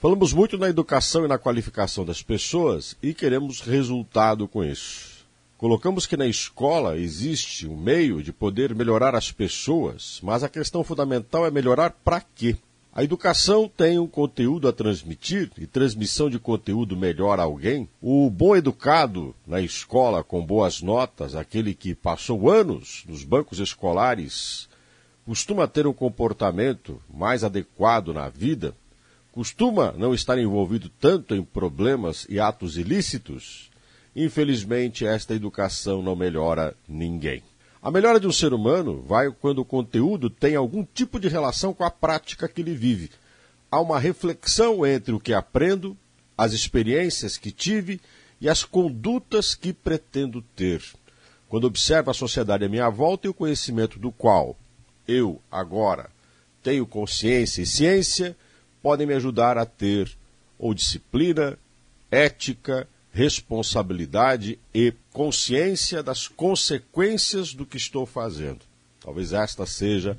Falamos muito na educação e na qualificação das pessoas e queremos resultado com isso. Colocamos que na escola existe um meio de poder melhorar as pessoas, mas a questão fundamental é melhorar para quê? A educação tem um conteúdo a transmitir e transmissão de conteúdo melhora alguém. O bom educado na escola com boas notas, aquele que passou anos nos bancos escolares, costuma ter um comportamento mais adequado na vida costuma não estar envolvido tanto em problemas e atos ilícitos, infelizmente esta educação não melhora ninguém. A melhora de um ser humano vai quando o conteúdo tem algum tipo de relação com a prática que ele vive. Há uma reflexão entre o que aprendo, as experiências que tive e as condutas que pretendo ter. Quando observo a sociedade à minha volta e o conhecimento do qual eu, agora, tenho consciência e ciência, podem me ajudar a ter ou disciplina, ética, responsabilidade e consciência das consequências do que estou fazendo. Talvez esta seja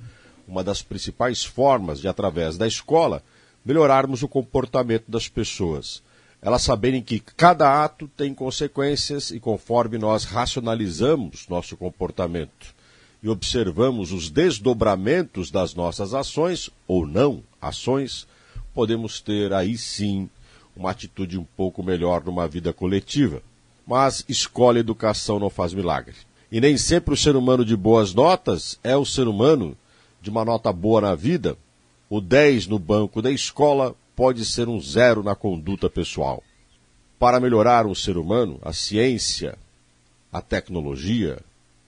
uma das principais formas de, através da escola, melhorarmos o comportamento das pessoas. Elas saberem que cada ato tem consequências e conforme nós racionalizamos nosso comportamento e observamos os desdobramentos das nossas ações ou não ações, podemos ter aí sim uma atitude um pouco melhor numa vida coletiva. Mas escola e educação não faz milagre. E nem sempre o ser humano de boas notas é o ser humano de uma nota boa na vida. O 10 no banco da escola pode ser um zero na conduta pessoal. Para melhorar um ser humano, a ciência, a tecnologia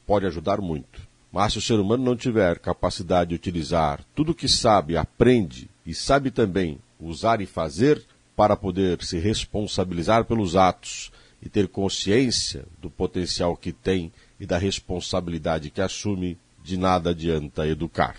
pode ajudar muito. Mas se o ser humano não tiver capacidade de utilizar tudo o que sabe, aprende e sabe também usar e fazer para poder se responsabilizar pelos atos e ter consciência do potencial que tem e da responsabilidade que assume, de nada adianta educar.